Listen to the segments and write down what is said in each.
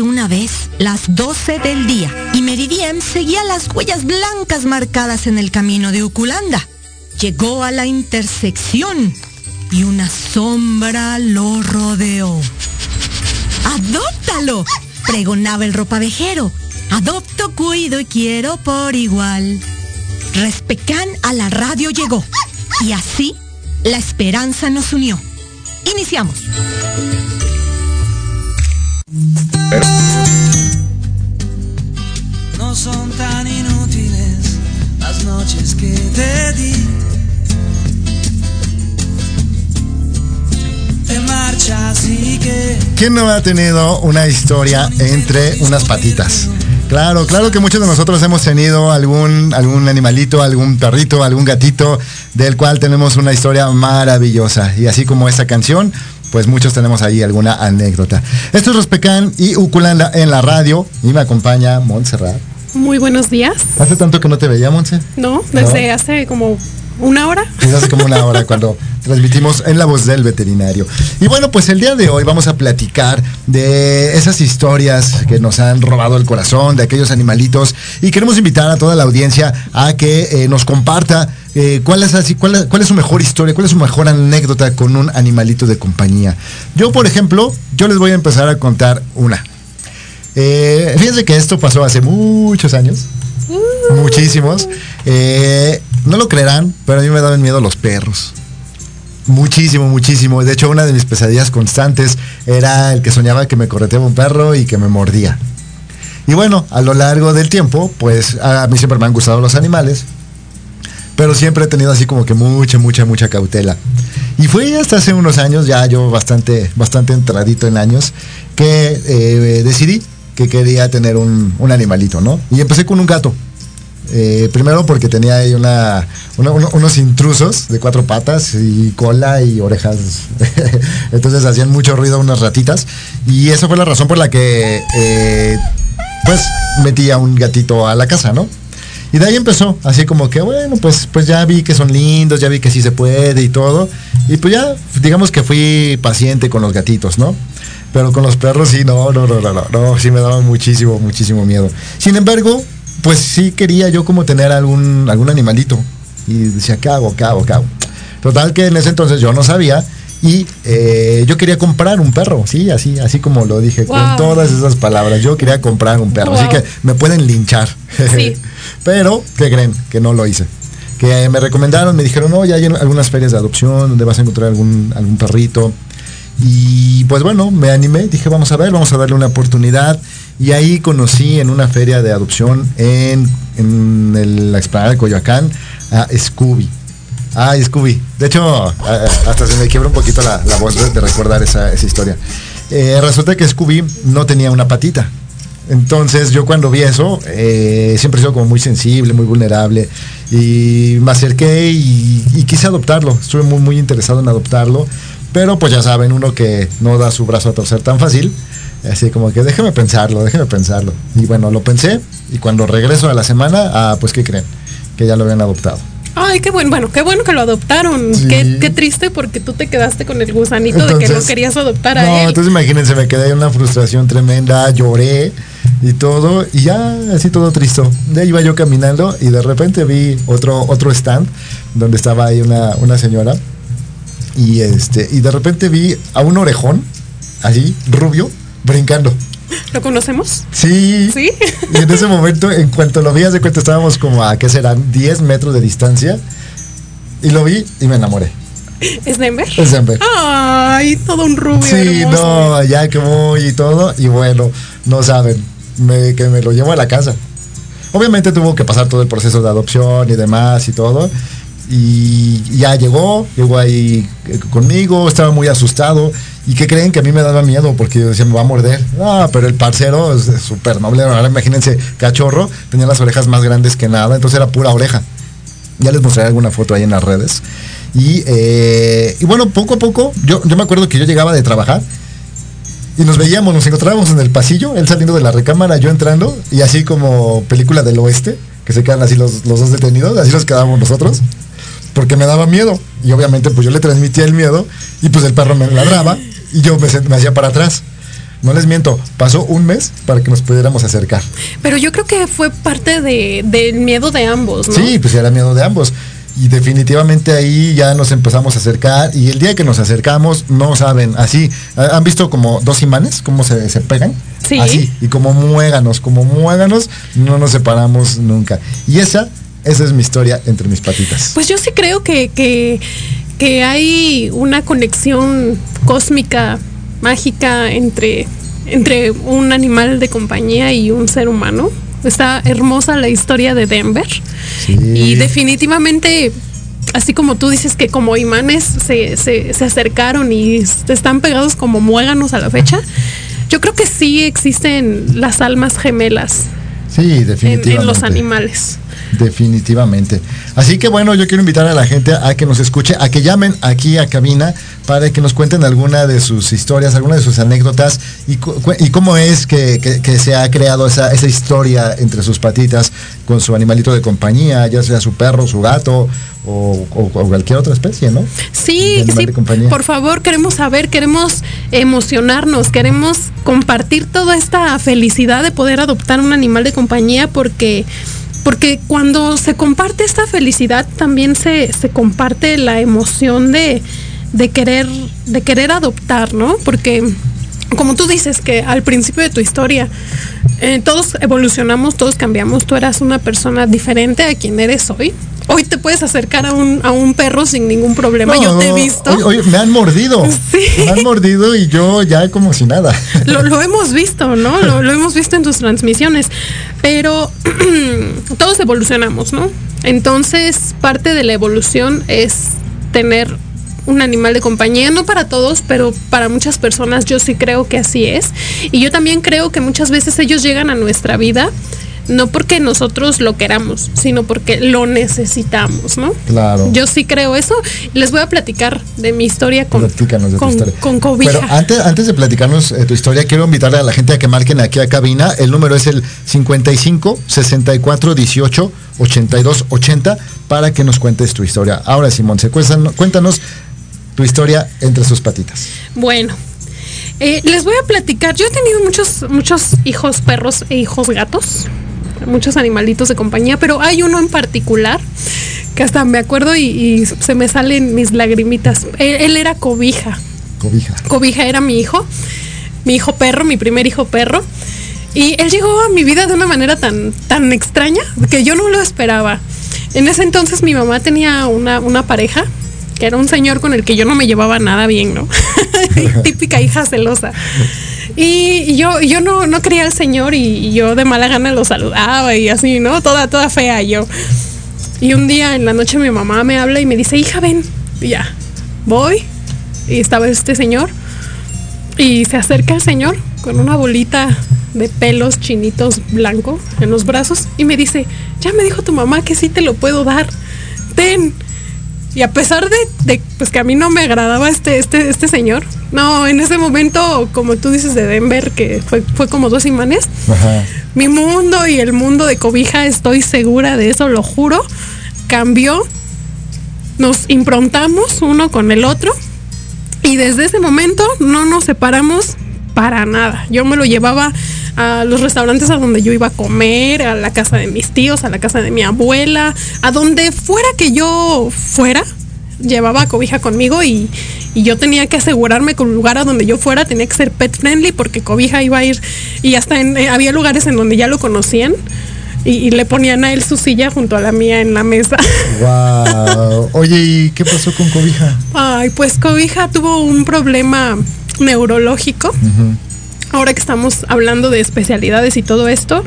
Una vez las 12 del día y Meridiem seguía las huellas blancas marcadas en el camino de Uculanda. Llegó a la intersección y una sombra lo rodeó. ¡Adóptalo! pregonaba el ropavejero. Adopto, cuido y quiero por igual. Respecán a la radio llegó y así la esperanza nos unió. Iniciamos. No son tan inútiles las noches que te ¿Quién no ha tenido una historia entre unas patitas? Claro, claro que muchos de nosotros hemos tenido algún, algún animalito, algún perrito, algún gatito, del cual tenemos una historia maravillosa. Y así como esta canción, pues muchos tenemos ahí alguna anécdota. Esto es Rospecán y Uculanda en la radio y me acompaña Montserrat. Muy buenos días. ¿Hace tanto que no te veía, Montse? No, desde hace como una hora. Desde hace como una hora cuando transmitimos en la voz del veterinario. Y bueno, pues el día de hoy vamos a platicar de esas historias que nos han robado el corazón, de aquellos animalitos. Y queremos invitar a toda la audiencia a que eh, nos comparta eh, cuál, es así, cuál, cuál es su mejor historia, cuál es su mejor anécdota con un animalito de compañía. Yo, por ejemplo, yo les voy a empezar a contar una. Eh, fíjense que esto pasó hace muchos años. Muchísimos. Eh, no lo creerán, pero a mí me daban miedo los perros. Muchísimo, muchísimo. De hecho, una de mis pesadillas constantes era el que soñaba que me correteaba un perro y que me mordía. Y bueno, a lo largo del tiempo, pues a mí siempre me han gustado los animales, pero siempre he tenido así como que mucha, mucha, mucha cautela. Y fue hasta hace unos años, ya yo bastante, bastante entradito en años, que eh, decidí que quería tener un, un animalito, ¿no? Y empecé con un gato. Eh, primero porque tenía ahí una, una- uno- unos intrusos de cuatro patas y cola y orejas. Entonces hacían mucho ruido unas ratitas. Y esa fue la razón por la que eh, pues metí a un gatito a la casa, ¿no? Y de ahí empezó, así como que bueno, pues, pues ya vi que son lindos, ya vi que sí se puede y todo. Y pues ya, digamos que fui paciente con los gatitos, ¿no? Pero con los perros sí, no, no, no, no, no, no, sí me daban muchísimo, muchísimo miedo. Sin embargo, pues sí quería yo como tener algún, algún animalito. Y decía, ¿qué hago? ¿Qué. Total que en ese entonces yo no sabía y eh, yo quería comprar un perro, sí, así, así como lo dije, con todas esas palabras. Yo quería comprar un perro, así que me pueden linchar. Sí. Pero, ¿qué creen? Que no lo hice. Que me recomendaron, me dijeron, no, ya hay algunas ferias de adopción donde vas a encontrar algún, algún perrito. Y pues bueno, me animé, dije, vamos a ver, vamos a darle una oportunidad. Y ahí conocí en una feria de adopción en, en el- la explanada de Coyoacán a Scooby. Ay, Scooby. De hecho, a- hasta se me quiebra un poquito la, voz de, recordar esa, historia. Eh, resulta que Scooby no tenía una patita. Entonces yo cuando vi eso, eh, siempre he sido como muy sensible, muy vulnerable. Y me acerqué y, y quise adoptarlo. Estuve muy, muy interesado en adoptarlo. Pero pues ya saben, uno que no da su brazo a torcer tan fácil. Así como que déjeme pensarlo, déjeme pensarlo. Y bueno, lo pensé. Y cuando regreso a la semana, ah, pues ¿qué creen? Que ya lo habían adoptado. Ay, qué bueno, bueno, qué bueno que lo adoptaron. Sí. Qué, qué triste porque tú te quedaste con el gusanito de que no Entonces, querías adoptar a No, él. entonces imagínense, me quedé en una frustración tremenda, lloré y todo, y ya así todo triste. Ahí iba yo caminando y de repente vi otro, otro stand donde estaba ahí una, una señora. Y este, y de repente vi a un orejón, así, rubio, brincando. ¿Lo conocemos? Sí. Sí. Y en ese momento, en cuanto lo vi, hace cuenta estábamos como a, ¿qué serán? 10 metros de distancia. Y lo vi y me enamoré. ¿Es Denver? Es Denver. Ay, todo un rubio. Sí, hermoso. no, ya que voy y todo. Y bueno, no saben, me- que me lo llevo a la casa. Obviamente tuvo que pasar todo el proceso de adopción y demás y todo. Y ya llegó, llegó ahí eh, conmigo, estaba muy asustado. ¿Y qué creen que a mí me daba miedo? Porque yo decía, me va a morder. Ah, pero el parcero es súper noble. Ahora imagínense, cachorro, tenía las orejas más grandes que nada, entonces era pura oreja. Ya les mostraré alguna foto ahí en las redes. Y, eh, y bueno, poco a poco, yo, yo me acuerdo que yo llegaba de trabajar y nos veíamos, nos encontrábamos en el pasillo, él saliendo de la recámara, yo entrando, y así como película del oeste, que se quedan así los, los dos detenidos, así nos quedábamos nosotros, porque me daba miedo. Y obviamente pues yo le transmitía el miedo y pues el perro me ladraba y yo me, hacía para atrás. No les miento, pasó un mes para que nos pudiéramos acercar. Pero yo creo que fue parte de, del miedo de ambos, ¿no? Sí, pues era miedo de ambos. Y definitivamente ahí ya nos empezamos a acercar y el día que nos acercamos, no saben, así, ¿ha- ¿han visto como dos imanes, cómo se, se pegan? Sí. Así, y como muéganos, como muéganos, no nos separamos nunca. Y esa, esa es mi historia entre mis patitas. Pues yo sí creo que, que, que hay una conexión cósmica, mágica entre, entre un animal de compañía y un ser humano. Está hermosa la historia de Denver. Sí. Y definitivamente, así como tú dices que como imanes se, se, se acercaron y están pegados como muéganos a la fecha, yo creo que sí existen las almas gemelas Sí, en, definitivamente. en los animales. Definitivamente. Así que bueno, yo quiero invitar a la gente a que nos escuche, a que llamen aquí a cabina para que nos cuenten alguna de sus historias, alguna de sus anécdotas y, y cómo es que, que- que se ha creado esa, esa historia entre sus patitas con su animalito de compañía, ya sea su perro, su gato o, o- o cualquier otra especie, ¿no? Sí, sí, por favor, queremos saber, queremos emocionarnos, queremos compartir toda esta felicidad de poder adoptar un animal de compañía porque porque cuando se comparte esta felicidad también se, se comparte la emoción de, de querer de querer adoptar, ¿no? Porque como tú dices que al principio de tu historia eh, todos evolucionamos, todos cambiamos, tú eras una persona diferente a quien eres hoy. Hoy te puedes acercar a un, a un perro sin ningún problema, yo te he visto. Me han mordido. Sí. Me han mordido y yo ya como si nada. Lo, lo hemos visto, ¿no? Lo, lo hemos visto en tus transmisiones. Pero todos evolucionamos, ¿no? Entonces, parte de la evolución es tener un animal de compañía, no para todos, pero para muchas personas yo sí creo que así es. Y yo también creo que muchas veces ellos llegan a nuestra vida no porque nosotros lo queramos, sino porque lo necesitamos, ¿no? Claro. Yo sí creo eso. Les voy a platicar de mi historia con, Platícanos de con, tu historia. con cobija. Pero antes, antes de platicarnos eh, tu historia, quiero invitarle a la gente a que marquen aquí a cabina. El número es el 55 64 18 82 80 para que nos cuentes tu historia. Ahora, Simón, cuéntanos, cuéntanos tu historia entre sus patitas. Bueno, eh, les voy a platicar. Yo he tenido muchos, muchos hijos perros e hijos gatos, muchos animalitos de compañía, pero hay uno en particular que hasta me acuerdo y, y se me salen mis lagrimitas. Él, él era cobija. Cobija. Cobija era mi hijo, mi hijo perro, mi primer hijo perro. Y él llegó a mi vida de una manera tan, tan extraña que yo no lo esperaba. En ese entonces mi mamá tenía una, una pareja que era un señor con el que yo no me llevaba nada bien, ¿no? Típica hija celosa. Y, yo, yo no, no quería al señor y, yo de mala gana lo saludaba y así, ¿no? Toda, toda fea yo. Y un día en la noche mi mamá me habla y me dice, hija, ven. Ya, voy. Y estaba este señor. Y se acerca el señor con una bolita de pelos chinitos blanco en los brazos y me dice, ya me dijo tu mamá que sí te lo puedo dar. Ten. Y a pesar de, de, pues que a mí no me agradaba este, este, este señor, no, en ese momento, como tú dices de Denver, que fue, fue como dos imanes, Ajá. mi mundo y el mundo de cobija, estoy segura de eso, lo juro, cambió. Nos improntamos uno con el otro y desde ese momento no nos separamos para nada. Yo me lo llevaba a los restaurantes a donde yo iba a comer, a la casa de mis tíos, a la casa de mi abuela, a donde fuera que yo fuera, llevaba cobija conmigo y, y yo tenía que asegurarme que el lugar a donde yo fuera tenía que ser pet friendly porque cobija iba a ir y hasta en- eh, había lugares en donde ya lo conocían y, y le ponían a él su silla junto a la mía en la mesa. Wow. Oye, ¿y qué pasó con Cobija? Ay, pues Cobija tuvo un problema neurológico. Ahora que estamos hablando de especialidades y todo esto,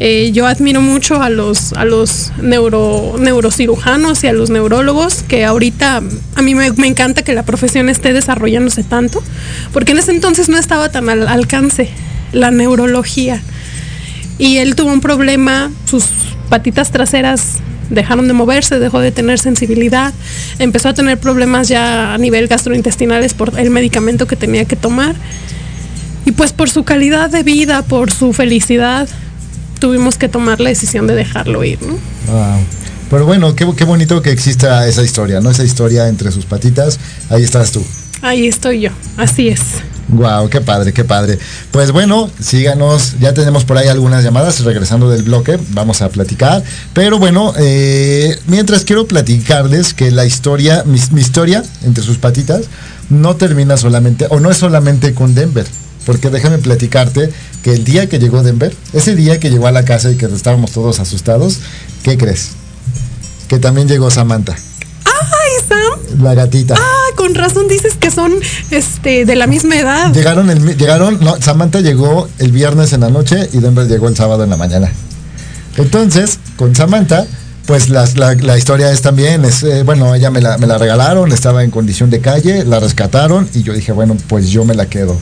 eh, yo admiro mucho a los, a los neuro, neurocirujanos y a los neurólogos, que ahorita a mí me, me encanta que la profesión esté desarrollándose tanto, porque en ese entonces no estaba tan al alcance la neurología. Y él tuvo un problema, sus patitas traseras dejaron de moverse, dejó de tener sensibilidad, empezó a tener problemas ya a nivel gastrointestinales por el medicamento que tenía que tomar. Y pues por su calidad de vida, por su felicidad, tuvimos que tomar la decisión de dejarlo ir, ¿no? Wow. Pero bueno, qué, qué bonito que exista esa historia, ¿no? Esa historia entre sus patitas. Ahí estás tú. Ahí estoy yo, así es. Wow, qué padre, qué padre. Pues bueno, síganos, ya tenemos por ahí algunas llamadas, regresando del bloque, vamos a platicar. Pero bueno, eh, mientras quiero platicarles que la historia, mi, mi historia entre sus patitas, no termina solamente, o no es solamente con Denver. Porque déjame platicarte que el día que llegó Denver, ese día que llegó a la casa y que estábamos todos asustados, ¿qué crees? Que también llegó Samantha, ¡Ay, Sam! la gatita. Ah, con razón dices que son este de la misma edad. Llegaron, el, llegaron, no, Samantha llegó el viernes en la noche y Denver llegó el sábado en la mañana. Entonces, con Samantha, pues la, la historia es también, es, eh, bueno, ella me la, me la regalaron, estaba en condición de calle, la rescataron y yo dije, bueno, pues yo me la quedo.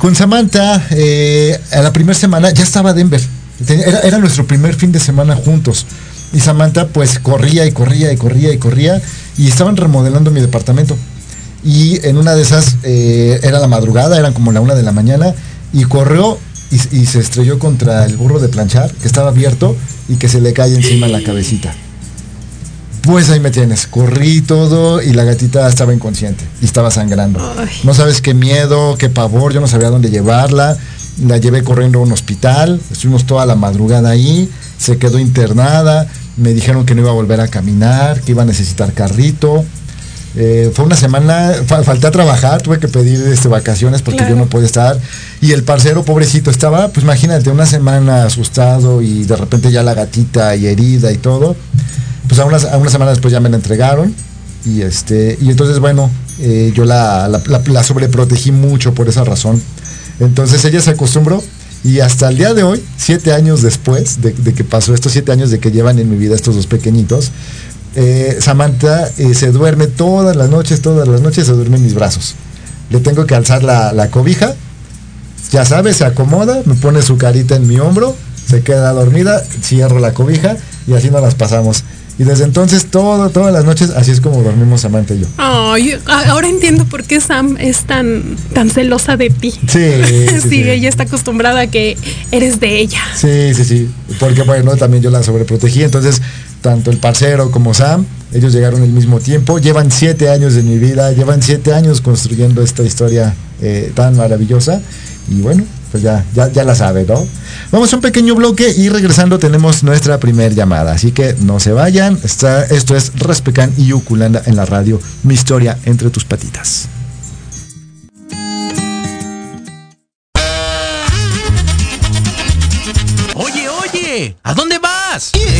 Con Samantha, eh, a la primera semana ya estaba Denver. Era, era nuestro primer fin de semana juntos. Y Samantha pues corría y corría y corría y corría y estaban remodelando mi departamento. Y en una de esas eh, era la madrugada, eran como la una de la mañana, y corrió y, y se estrelló contra el burro de planchar, que estaba abierto y que se le cae encima la cabecita. Pues ahí me tienes, corrí todo y la gatita estaba inconsciente y estaba sangrando. Ay. No sabes qué miedo, qué pavor, yo no sabía dónde llevarla. La llevé corriendo a un hospital, estuvimos toda la madrugada ahí, se quedó internada, me dijeron que no iba a volver a caminar, que iba a necesitar carrito. Eh, fue una semana, fa- falté a trabajar, tuve que pedir este, vacaciones porque Claro. yo no podía estar. Y el parcero, pobrecito, estaba, pues imagínate, una semana asustado y de repente ya la gatita y herida y todo. Pues a una, semana después ya me la entregaron. Y este, y entonces, bueno, eh, yo la, la, la- la sobreprotegí mucho por esa razón. Entonces ella se acostumbró y hasta el día de hoy, siete años después de, que pasó estos siete años de que llevan en mi vida estos dos pequeñitos, eh, Samantha eh, se duerme todas las noches, todas las noches se duerme en mis brazos. Le tengo que alzar la, cobija, ya sabes, se acomoda, me pone su carita en mi hombro, se queda dormida, cierro la cobija y así nos las pasamos. Y desde entonces, todo, todas las noches, así es como dormimos Samantha y yo. Ay, a- ahora entiendo por qué Sam es tan, tan celosa de ti. Sí, sí, Sí, sí. ella está acostumbrada a que eres de ella. Sí, sí, sí. Porque bueno, también yo la sobreprotegí. Entonces, tanto el parcero como Sam, ellos llegaron al mismo tiempo. Llevan siete años de mi vida, llevan siete años construyendo esta historia eh, tan maravillosa. Y bueno, pues ya, ya, ya la sabe, ¿no? Vamos a un pequeño bloque y regresando tenemos nuestra primer llamada. Así que no se vayan. Está, esto es Respecan y Ukulanda en la radio. Mi historia entre tus patitas. Oye, oye, ¿a dónde vas? ¿Quién, yo?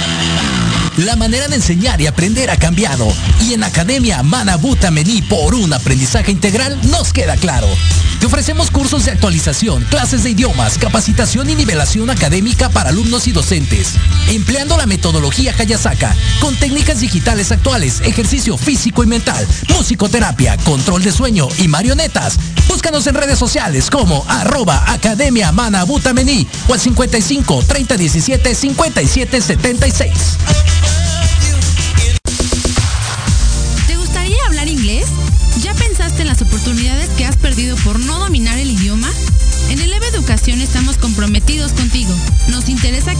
La manera de enseñar y aprender ha cambiado y en Academia Manabuta Mení por un aprendizaje integral nos queda claro. Te ofrecemos cursos de actualización, clases de idiomas, capacitación y nivelación académica para alumnos y docentes, empleando la metodología Hayasaka con técnicas digitales actuales, ejercicio físico y mental, musicoterapia, control de sueño y marionetas. Búscanos en redes sociales como arroba Academia Manabuta Mení o al 55 30 17 57 76.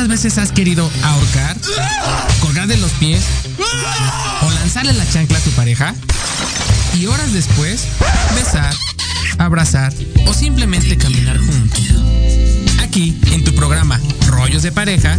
¿Cuántas veces has querido ahorcar, colgar de los pies o lanzarle la chancla a tu pareja? Y horas después, besar, abrazar o simplemente caminar juntos. Aquí, en tu programa Rollos de Pareja,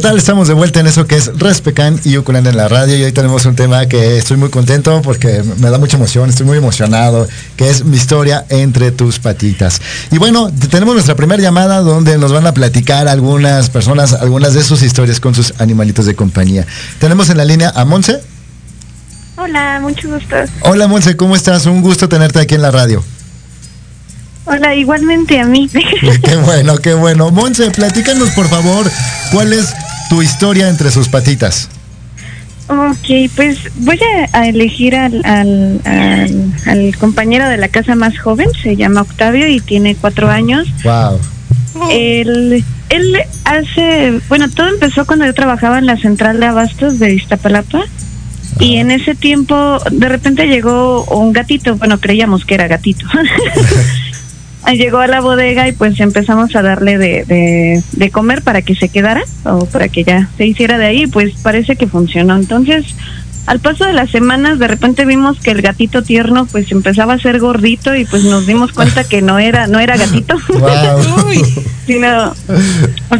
¿Qué tal? Estamos de vuelta en eso que es Respecan y Ukulele en la radio y hoy tenemos un tema que estoy muy contento porque me da mucha emoción, estoy muy emocionado, que es mi historia entre tus patitas. Y bueno, tenemos nuestra primera llamada donde nos van a platicar algunas personas, algunas de sus historias con sus animalitos de compañía. Tenemos en la línea a Monse. Hola, mucho gusto. Hola Monse, ¿cómo estás? Un gusto tenerte aquí en la radio. Hola, igualmente a mí. qué bueno, qué bueno. Monse, platícanos por favor, ¿cuál es tu historia entre sus patitas? ok, pues voy a, a elegir al, al, al- al compañero de la casa más joven, se llama Octavio y tiene cuatro años. Wow. Él, él hace, bueno, todo empezó cuando yo trabajaba en la central de abastos de Iztapalapa. Y en ese tiempo, de repente llegó un gatito, bueno, creíamos que era gatito. llegó a la bodega y pues empezamos a darle de, de, de comer para que se quedara o para que ya se hiciera de ahí, pues parece que funcionó. Entonces, al paso de las semanas, de repente vimos que el gatito tierno pues empezaba a ser gordito y pues nos dimos cuenta que no era, no era gatito, sino,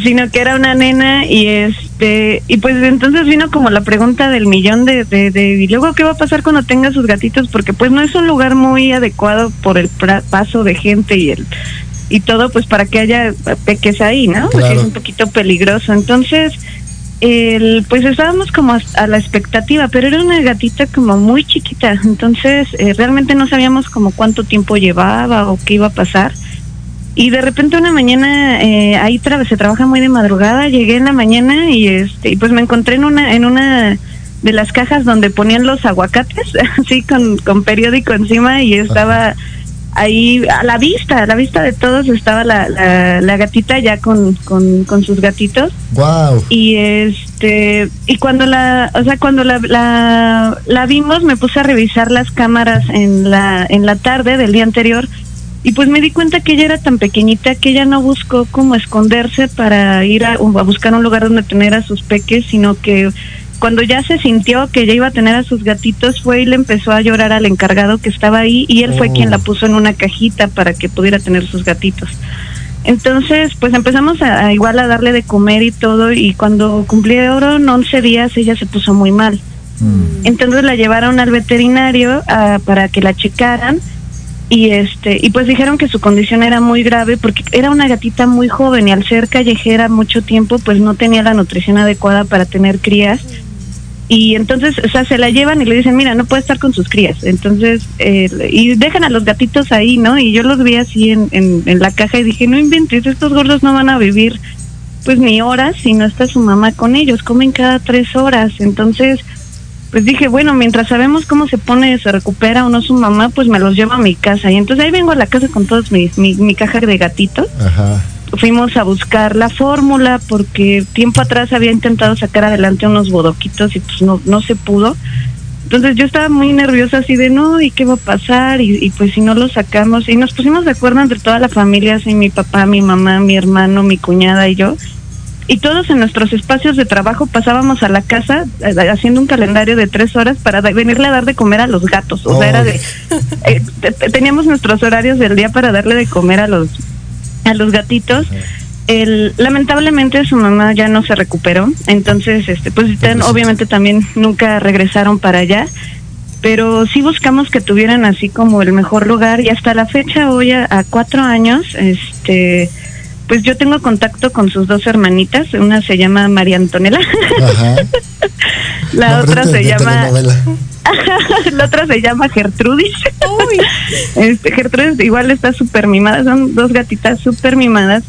sino que era una nena y este, y pues entonces vino como la pregunta del millón de, de, de, y luego qué va a pasar cuando tenga sus gatitos, porque pues no es un lugar muy adecuado por el pra- paso de gente y el y todo pues para que haya peques ahí, ¿no? Porque Claro. es un poquito peligroso. Entonces, el, pues estábamos como a, a la expectativa, pero era una gatita como muy chiquita, entonces eh, realmente no sabíamos como cuánto tiempo llevaba o qué iba a pasar. Y de repente una mañana eh, ahí tra- se trabaja muy de madrugada, llegué en la mañana y este y pues me encontré en una en una de las cajas donde ponían los aguacates, así con, con periódico encima y estaba ahí a la vista, a la vista de todos estaba la, la, la gatita ya con, con, con sus gatitos Wow. y este y cuando la o sea cuando la, la, la vimos me puse a revisar las cámaras en la en la tarde del día anterior y pues me di cuenta que ella era tan pequeñita que ella no buscó como esconderse para ir a, a buscar un lugar donde tener a sus peques sino que cuando ya se sintió que ya iba a tener a sus gatitos fue y le empezó a llorar al encargado que estaba ahí y él fue Oh. quien la puso en una cajita para que pudiera tener sus gatitos entonces, pues empezamos a, a igual a darle de comer y todo, y cuando cumplieron 11 días ella se puso muy mal. Entonces la llevaron al veterinario ah, para que la checaran y este y pues dijeron que su condición era muy grave porque era una gatita muy joven y al ser callejera mucho tiempo pues no tenía la nutrición adecuada para tener crías. Y entonces o sea se la llevan y le dicen mira no puede estar con sus crías entonces eh, y dejan a los gatitos ahí no y yo los vi así en, en, en la caja y dije no inventes estos gordos no van a vivir pues ni horas si no está su mamá con ellos comen cada tres horas entonces pues dije, bueno, mientras sabemos cómo se pone, se recupera o no su mamá, pues me los llevo a mi casa. Y entonces ahí vengo a la casa con todos mis, mi, mi caja de gatitos. Ajá. Fuimos a buscar la fórmula porque tiempo atrás había intentado sacar adelante unos bodoquitos y pues no, no se pudo. Entonces yo estaba muy nerviosa así de, no, ¿y qué va a pasar? Y, y pues si no lo sacamos. Y nos pusimos de acuerdo entre toda la familia, así mi papá, mi mamá, mi hermano, mi cuñada y yo. Y todos en nuestros espacios de trabajo pasábamos a la casa eh, haciendo un calendario de tres horas para da- venirle a dar de comer a los gatos. O sea, era de... eh, te- te- teníamos nuestros horarios del día para darle de comer a los, a los gatitos. El, lamentablemente su mamá ya no se recuperó, entonces este pues tan- obviamente también nunca regresaron para allá, pero sí buscamos que tuvieran así como el mejor lugar y hasta la fecha hoy a, a cuatro años, este pues yo tengo contacto con sus dos hermanitas, una se llama María Antonella, Ajá. la otra se llama la otra se llama Gertrudis. Este, Gertrudis igual está súper mimada, son dos gatitas súper mimadas.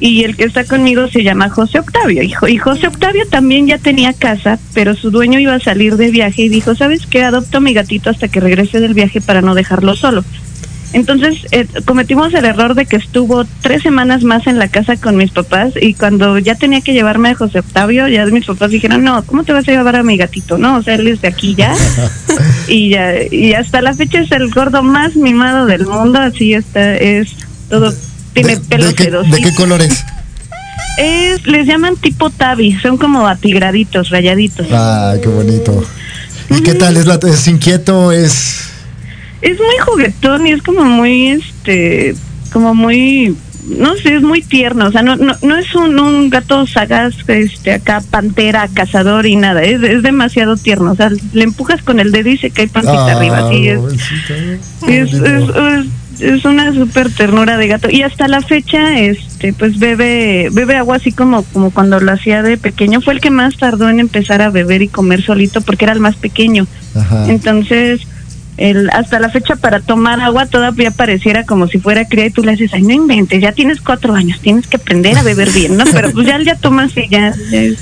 Y el que está conmigo se llama José Octavio. Y, Jo- y José Octavio también ya tenía casa, pero su dueño iba a salir de viaje y dijo, ¿sabes qué? Adopto a mi gatito hasta que regrese del viaje para no dejarlo solo. Entonces eh, cometimos el error de que estuvo tres semanas más en la casa con mis papás y cuando ya tenía que llevarme a José Octavio, ya mis papás dijeron, no, ¿cómo te vas a llevar a mi gatito? No, o sea, él es de aquí ya. y ya y hasta la fecha es el gordo más mimado del mundo, así está, es todo, tiene ¿De, pelos de qué, de qué colores? Es, les llaman tipo tabi, son como atigraditos, rayaditos. Ay, qué bonito. ¿Y qué tal? ¿Es, la, es inquieto? ¿Es...? Es muy juguetón y es como muy, este, como muy, no sé, es muy tierno. O sea, no, no, no es un, un gato sagaz, este, acá pantera, cazador y nada. Es, es demasiado tierno. O sea, le empujas con el dedo y se cae pancita Ah, arriba. Así es. Bonito. es, es- es una súper ternura de gato. Y hasta la fecha, este, pues bebe, bebe agua así como, como cuando lo hacía de pequeño. Fue el que más tardó en empezar a beber y comer solito porque era el más pequeño. Ajá. Entonces, el, hasta la fecha para tomar agua todavía pareciera como si fuera cría y tú le dices, ay, no inventes, ya tienes cuatro años, tienes que aprender a beber bien, ¿no? Pero pues ya, ya tomas y ya, ya es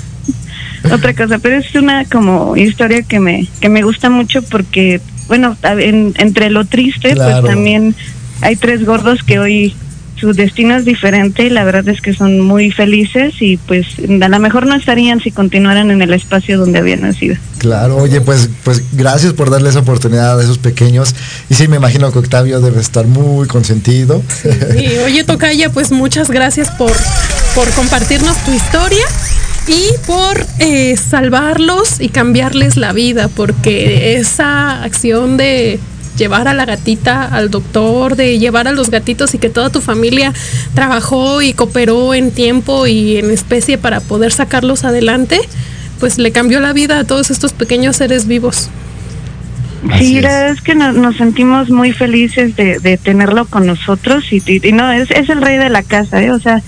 otra cosa. Pero es una como historia que me, que me gusta mucho porque, bueno, en- entre lo triste, Claro. pues también hay tres gordos que hoy su destino es diferente y la verdad es que son muy felices y pues a lo mejor no estarían si continuaran en el espacio donde habían nacido. Claro, oye, pues, pues gracias por darle esa oportunidad a esos pequeños. Y sí, me imagino que Octavio debe estar muy consentido. Y oye, Tocaya, pues muchas gracias por, por compartirnos tu historia y por eh, salvarlos y cambiarles la vida, porque esa acción de llevar a la gatita al doctor, de llevar a los gatitos y que toda tu familia trabajó y cooperó en tiempo y en especie para poder sacarlos adelante, pues le cambió la vida a todos estos pequeños seres vivos. Así Sí, la verdad es que no- nos sentimos muy felices de, de tenerlo con nosotros y, y- y no, es, es el rey de la casa, ¿eh? O sea,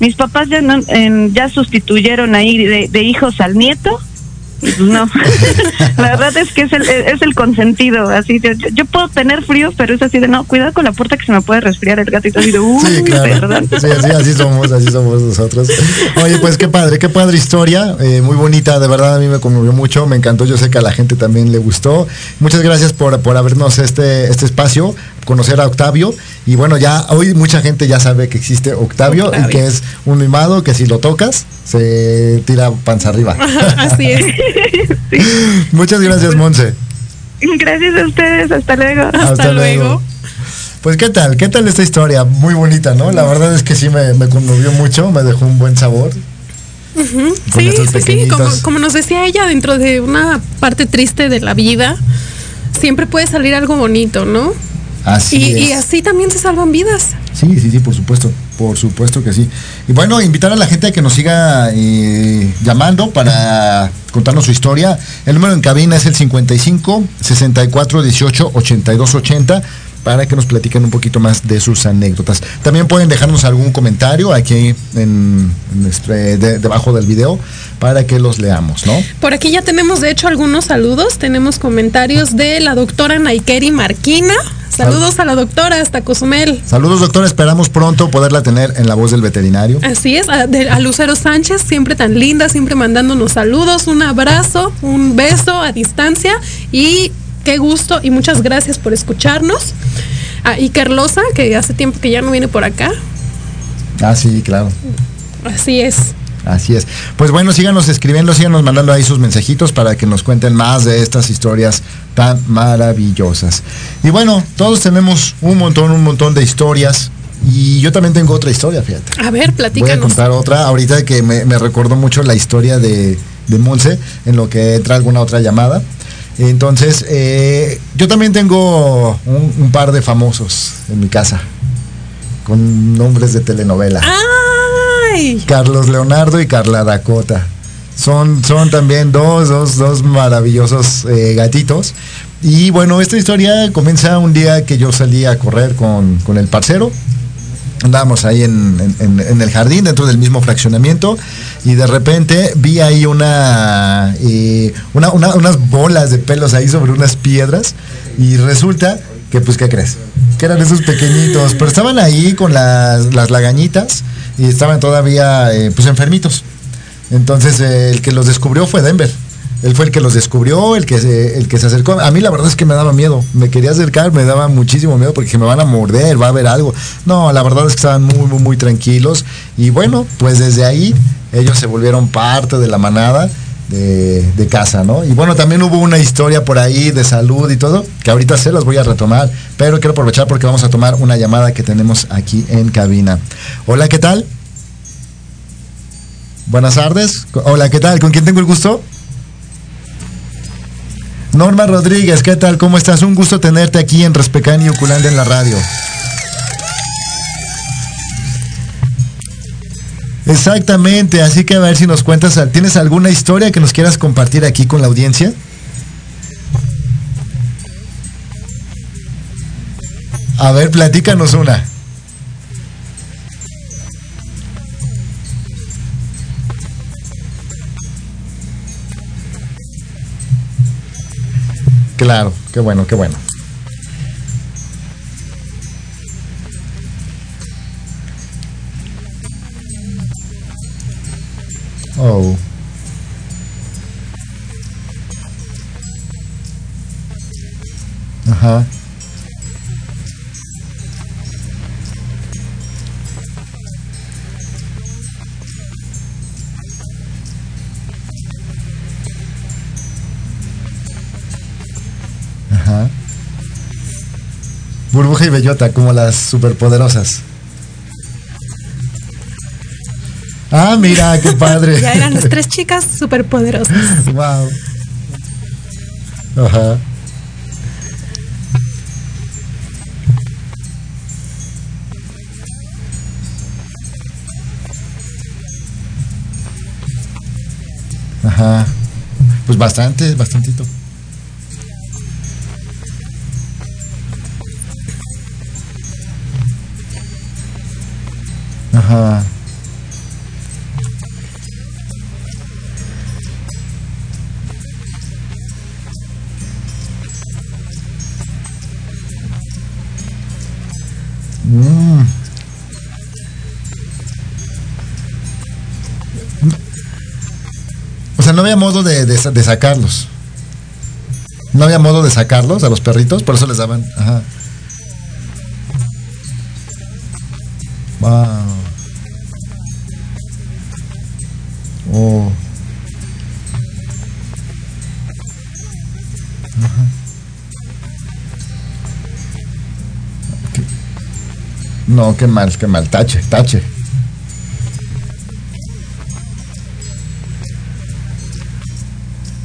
mis papás ya, no- en- ya sustituyeron ahí de, de hijos al nieto. No, la verdad es que es el, es el consentido, así, yo, yo puedo tener frío, pero es así de, no, cuidado con la puerta que se me puede resfriar el gatito, así de, uy, Sí, claro. perdón. Sí, así, así somos, así somos nosotros. Oye, pues qué padre, qué padre historia, eh, muy bonita, de verdad a mí me conmovió mucho, me encantó, yo sé que a la gente también le gustó. Muchas gracias por, por habernos este, este espacio, conocer a Octavio. Y bueno, ya hoy mucha gente ya sabe que existe Octavio, Octavio. y que es un mimado que si lo tocas, se tira panza arriba. Así es. Muchas gracias, Monse. Gracias a ustedes, hasta luego. Hasta luego. Pues qué tal, qué tal esta historia, muy bonita, ¿no? La verdad es que sí me, me conmovió mucho, me dejó un buen sabor. Sí, sí, sí, como nos decía ella, dentro de una parte triste de la vida, siempre puede salir algo bonito, ¿no? Así Y, es. y así también se salvan vidas. Sí, sí, sí, por supuesto, por supuesto que sí. Y bueno, invitar a la gente a que nos siga eh, llamando para contarnos su historia. El número en cabina es el 55 64 18 82 80 para que nos platiquen un poquito más de sus anécdotas. También pueden dejarnos algún comentario aquí en, en este- de- debajo del video para que los leamos, ¿no? Por aquí ya tenemos, de hecho, algunos saludos. Tenemos comentarios de la doctora Naikeri Marquina. Saludos a la doctora hasta Cozumel. Saludos, doctor. Esperamos pronto poderla tener en la voz del veterinario. Así es, a, de- a Lucero Sánchez, siempre tan linda, siempre mandándonos saludos, un abrazo, un beso a distancia y qué gusto y muchas gracias por escucharnos. A Iker Loza, que hace tiempo que ya no viene por acá. Ah, sí, claro. Así es. Así es. Pues bueno, síganos escribiendo, síganos mandando ahí sus mensajitos para que nos cuenten más de estas historias tan maravillosas. Y bueno, todos tenemos un montón, un montón de historias Y yo también tengo otra historia, fíjate. A ver, Voy a platícanos. contar otra, ahorita que me, me recordó mucho la historia de, de Monse, en lo que entra alguna otra llamada. Entonces, eh, yo también tengo un, un par de famosos en mi casa, con nombres de telenovela. ¡Ay! Carlos Leonardo y Carla Dakota. Son, son también dos, dos, dos maravillosos eh, gatitos. Y bueno, esta historia comienza un día que yo salí a correr con, con el parcero. Andábamos ahí en, en- el jardín, dentro del mismo fraccionamiento, y de repente vi ahí una, eh, una- una- unas bolas de pelos ahí sobre unas piedras, y resulta que, pues, ¿qué crees? Que eran esos pequeñitos, pero estaban ahí con las, las lagañitas, y estaban todavía, eh, pues, enfermitos. Entonces, eh, el que los descubrió fue Denver. Él fue el que los descubrió, el que, se, el que se acercó. A mí la verdad es que me daba miedo. Me quería acercar, me daba muchísimo miedo porque me van a morder, va a haber algo. No, la verdad es que estaban muy, muy, muy tranquilos. Y bueno, pues desde ahí ellos se volvieron parte de la manada de, casa, ¿no? Y bueno, también hubo una historia por ahí de salud y todo, que ahorita se las voy a retomar. Pero quiero aprovechar porque vamos a tomar una llamada que tenemos aquí en cabina. Hola, ¿qué tal? Buenas tardes. Hola, ¿qué tal? ¿Con quién tengo el gusto? Norma Rodríguez, ¿qué tal? ¿Cómo estás? Un gusto tenerte aquí en Respecán y Uculanda en la radio. Exactamente, así que a ver si nos cuentas, ¿tienes alguna historia que nos quieras compartir aquí con la audiencia? A ver, platícanos una. Claro, qué bueno, qué bueno. Oh. Ajá. Ajá. Burbuja y bellota, como las superpoderosas. Ah, mira, qué padre. Ya eran las tres chicas superpoderosas. Wow. Ajá. Ajá. Pues bastante, bastantito. Ajá. Mm. O sea, no había modo de, de de sacarlos. No había modo de sacarlos a los perritos, por eso les daban. Ajá. No, qué mal, qué mal. Tache, tache.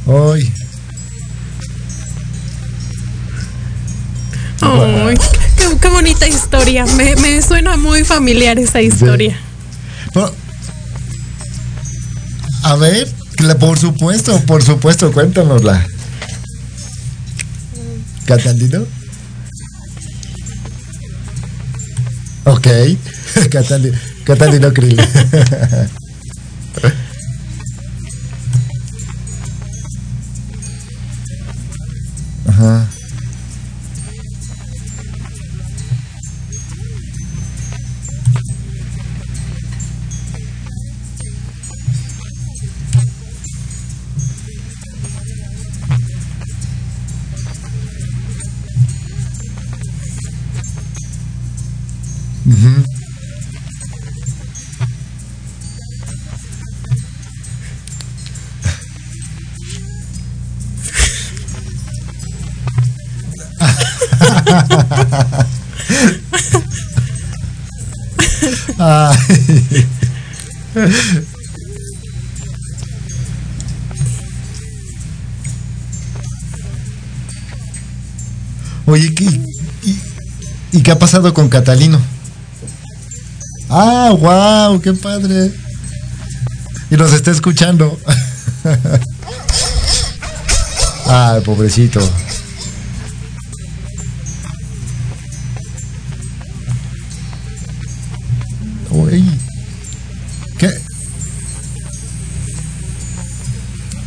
Hoy. Ay, qué, qué bonita historia. Me, me suena muy familiar esa historia. A ver, por supuesto, por supuesto, cuéntanosla. ¿Catandino? Ok, Catandino Krill. Oye, ¿qué, y, qué ha pasado con Catalino? Ah, wow, qué padre. Y nos está escuchando. Ay, pobrecito. Uy. ¿Qué?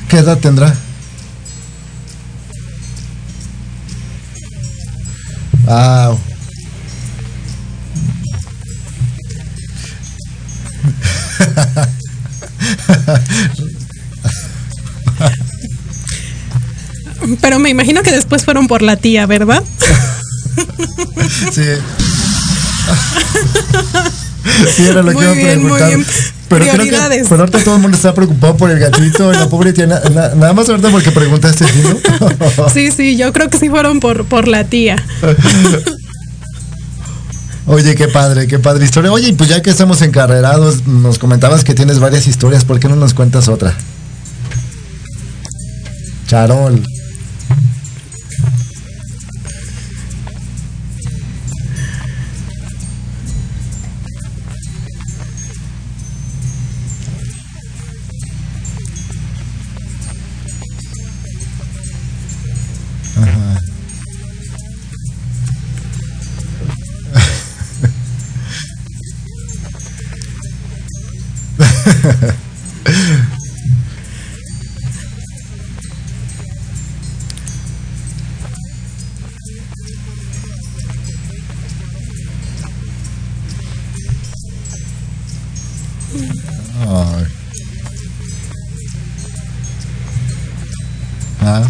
¿Qué edad tendrá? Wow. Pero me imagino que después fueron por la tía, ¿verdad? Sí. Sí, era lo Muy que iba a bien, muy bien. Pero creo que ahorita todo el mundo está preocupado por el gatito y la pobre tía. na- na- nada más ahorita porque preguntaste, ¿sí, no? Sí, sí, yo creo que sí fueron por, por la tía. Oye, qué padre, qué padre historia. Oye, pues ya que estamos encarrerados, nos comentabas que tienes varias historias, ¿por qué no nos cuentas otra? Charol. Ay. Ah.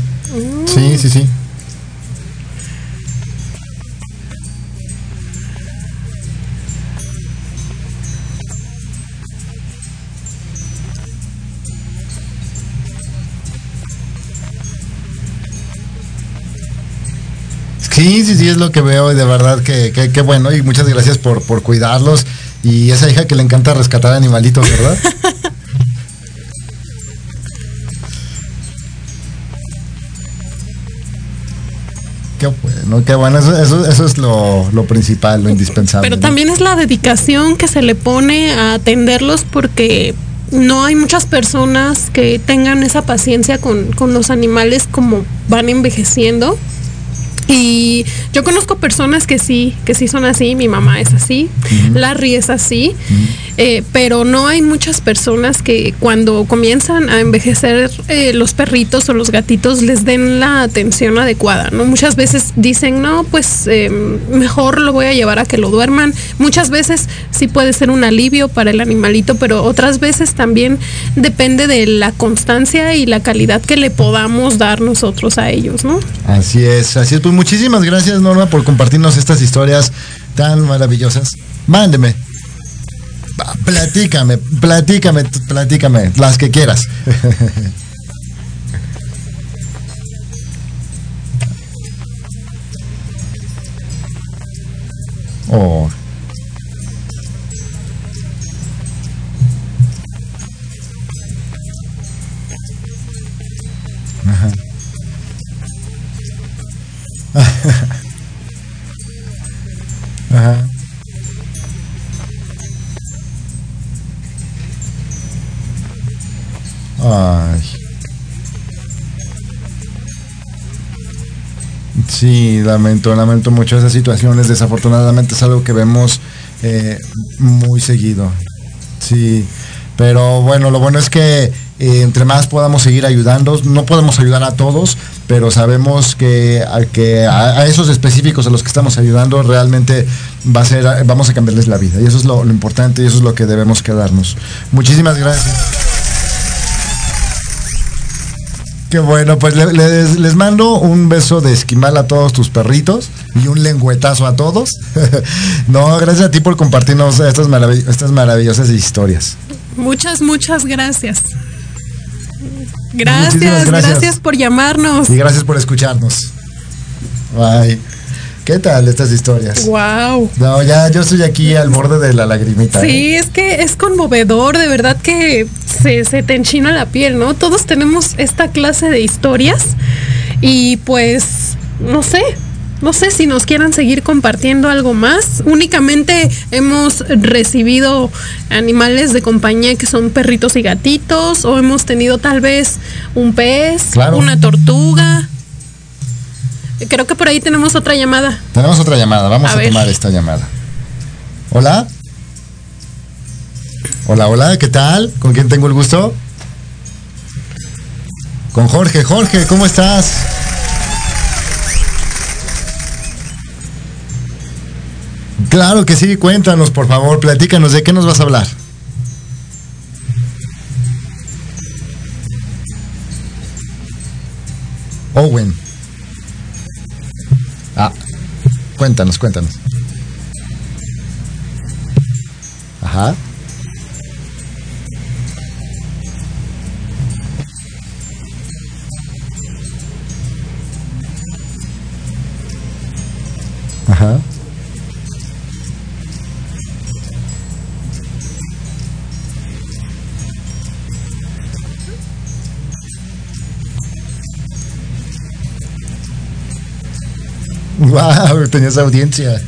Sí, sí, sí. Sí, sí, sí, es lo que veo y de verdad que, que, que bueno y muchas gracias por, por cuidarlos y esa hija que le encanta rescatar animalitos, ¿verdad? qué bueno, qué bueno, eso, eso, eso es lo, lo principal, lo indispensable. Pero ¿no? también es la dedicación que se le pone a atenderlos porque no hay muchas personas que tengan esa paciencia con, con los animales como van envejeciendo. Y yo conozco personas que sí, que sí son así, mi mamá es así, Larry es así, eh, pero no hay muchas personas que cuando comienzan a envejecer eh, los perritos o los gatitos les den la atención adecuada, ¿no? Muchas veces dicen, no, pues eh, mejor lo voy a llevar a que lo duerman. Muchas veces sí puede ser un alivio para el animalito, pero otras veces también depende de la constancia y la calidad que le podamos dar nosotros a ellos, ¿no? Así es, así es. Pues muchísimas gracias, Norma, por compartirnos estas historias tan maravillosas. Mándeme. Platícame, platícame, platícame, las que quieras. oh. Ajá. Sí, lamento, lamento mucho esas situaciones. Desafortunadamente es algo que vemos eh, muy seguido. Sí, pero bueno, lo bueno es que eh, entre más podamos seguir ayudando, no podemos ayudar a todos, pero sabemos que a, que a, esos específicos a los que estamos ayudando realmente va a ser, vamos a cambiarles la vida. Y eso es lo importante y eso es lo que debemos quedarnos. Muchísimas gracias. Qué bueno, pues le- les, les mando un beso de esquimal a todos tus perritos y un lengüetazo a todos. no, gracias a ti por compartirnos estas, marav- estas maravillosas historias. Muchas, muchas gracias. Gracias, gracias, gracias. por llamarnos. Y gracias por escucharnos. Bye. ¿Qué tal estas historias? Wow. No, ya yo estoy aquí al borde de la lagrimita. ¿eh? Sí, es que es conmovedor, de verdad que se, se te enchina la piel, ¿no? Todos tenemos esta clase de historias y pues, no sé, no sé si nos quieran seguir compartiendo algo más. Únicamente hemos recibido animales de compañía que son perritos y gatitos, o hemos tenido tal vez un pez, Claro. una tortuga. Creo que por ahí tenemos otra llamada. Tenemos otra llamada, vamos A tomar esta llamada. Hola. Hola, hola, ¿qué tal? ¿Con quién tengo el gusto? Con Jorge. Jorge, ¿cómo estás? Claro que sí, cuéntanos, por favor, platícanos, ¿de qué nos vas a hablar? Owen. Cuéntanos, cuéntanos. Ajá. Ajá. Wow, tenías audiencia.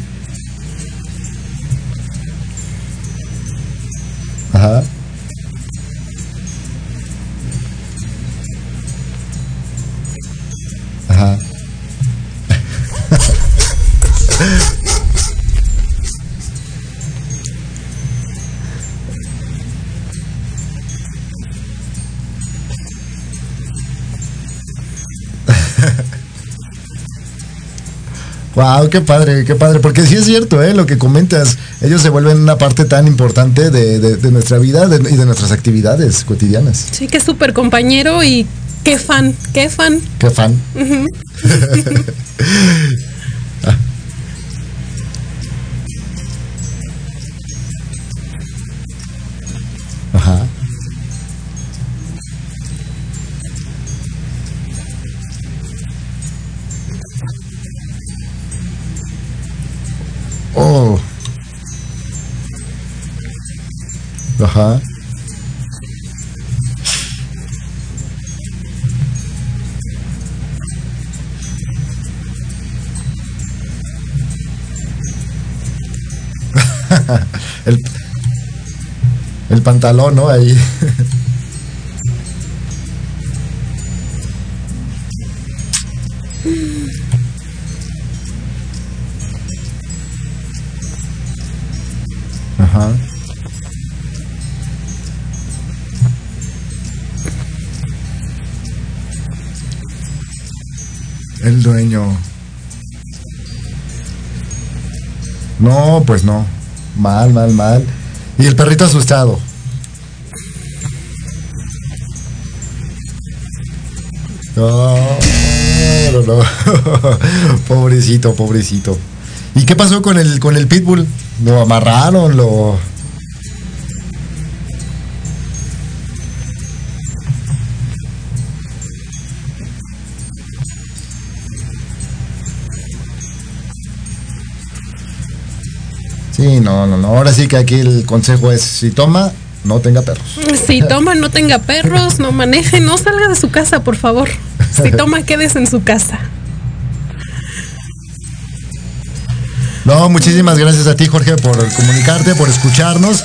Ajá. Wow, qué padre, qué padre, porque sí es cierto, ¿eh? lo que comentas, ellos se vuelven una parte tan importante de, de- de nuestra vida de- y de nuestras actividades cotidianas. Sí, que súper compañero y qué fan, qué fan. Qué fan. Ajá. el, el pantalón, ¿no? Ahí. No, pues no. Mal, mal, mal. Y el perrito asustado. No, no, no. pobrecito, pobrecito. ¿Y qué pasó con el con el pitbull? ¿Lo amarraron? ¿Lo no, no, no. Ahora sí que aquí el consejo es si toma, no tenga perros. Si toma, no tenga perros, no maneje, no salga de su casa, por favor. Si toma, quédese en su casa. No, muchísimas gracias a ti, Jorge, por comunicarte, por escucharnos.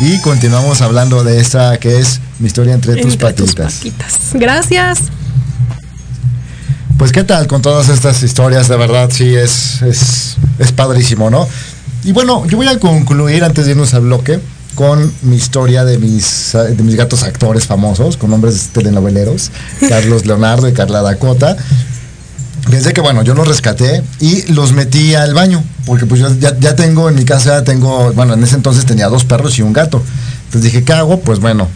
Y continuamos hablando de esta que es mi historia entre, tus Entre tus patitas. patitas. Gracias. Pues qué tal con todas estas historias, de verdad, sí, es, es, es padrísimo, ¿no? Y bueno, yo voy a concluir antes de irnos al bloque con mi historia de mis, de mis gatos actores famosos, con nombres telenoveleros, Carlos Leonardo y Carla Dakota. Pensé que bueno, yo los rescaté y los metí al baño, porque pues yo ya, ya tengo en mi casa, tengo, bueno, en ese entonces tenía dos perros y un gato. Entonces dije, ¿qué hago? Pues bueno,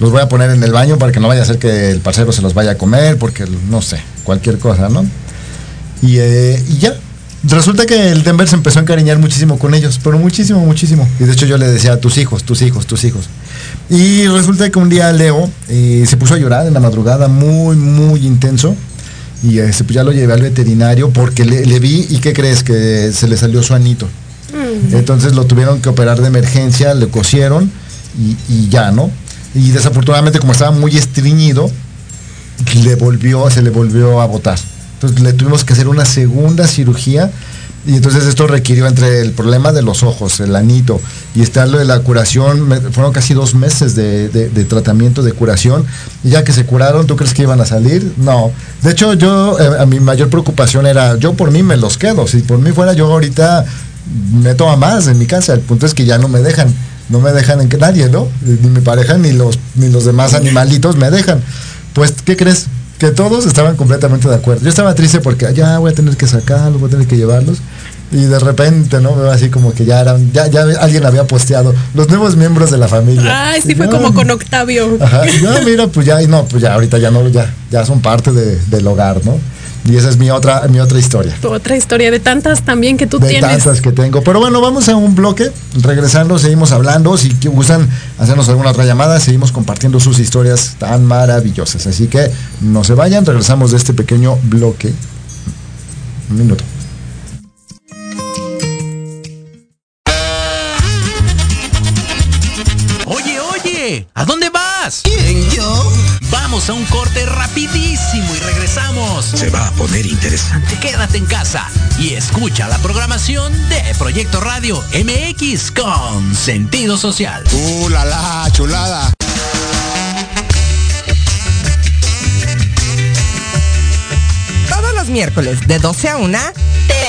los voy a poner en el baño para que no vaya a ser que el parcero se los vaya a comer, porque no sé, cualquier cosa, ¿no? Y, eh, y ya. Resulta que el Denver se empezó a encariñar muchísimo con ellos, pero muchísimo, muchísimo. Y de hecho yo le decía, tus hijos, tus hijos, tus hijos. Y resulta que un día Leo eh, se puso a llorar en la madrugada, muy, muy intenso. Y este, pues ya lo llevé al veterinario porque le, le vi y ¿qué crees? Que se le salió su anito. Entonces lo tuvieron que operar de emergencia, le cosieron y, y ya, ¿no? Y desafortunadamente como estaba muy estreñido, le volvió, se le volvió a botar. Entonces le tuvimos que hacer una segunda cirugía y entonces esto requirió entre el problema de los ojos, el anito y estar lo de la curación, me- fueron casi dos meses de, de- de tratamiento de curación. Y ya que se curaron, ¿tú crees que iban a salir? No. De hecho, yo, eh, a mi mayor preocupación era, yo por mí me los quedo. Si por mí fuera, yo ahorita meto a más en mi casa. El punto es que ya no me dejan. No me dejan en que nadie, ¿no? Ni mi pareja ni los, ni los demás animalitos me dejan. Pues, ¿qué crees? Que todos estaban completamente de acuerdo. Yo estaba triste porque "Ah, ya voy a tener que sacarlos, voy a tener que llevarlos. Y de repente, ¿no? Veo así como que ya eran, ya, ya alguien había posteado los nuevos miembros de la familia. Ay, sí Y fue yo, como con Octavio. Ajá, y yo, mira, pues ya, y no, pues ya ahorita ya no, ya, ya son parte de- del hogar, ¿no? Y esa es mi otra, mi otra historia. Tu otra historia de tantas también que tú de tienes. tantas que tengo. Pero bueno, vamos a un bloque. Regresando, seguimos hablando. Si gustan hacernos alguna otra llamada, seguimos compartiendo sus historias tan maravillosas. Así que no se vayan, regresamos de este pequeño bloque. Un minuto. ¿A dónde vas? ¿Quién, yo? Vamos a un corte rapidísimo y regresamos. Se va a poner interesante. Quédate en casa y escucha la programación de Proyecto Radio MX con sentido social. ¡Uh, la, la, chulada! Todos los miércoles de 12 a 1,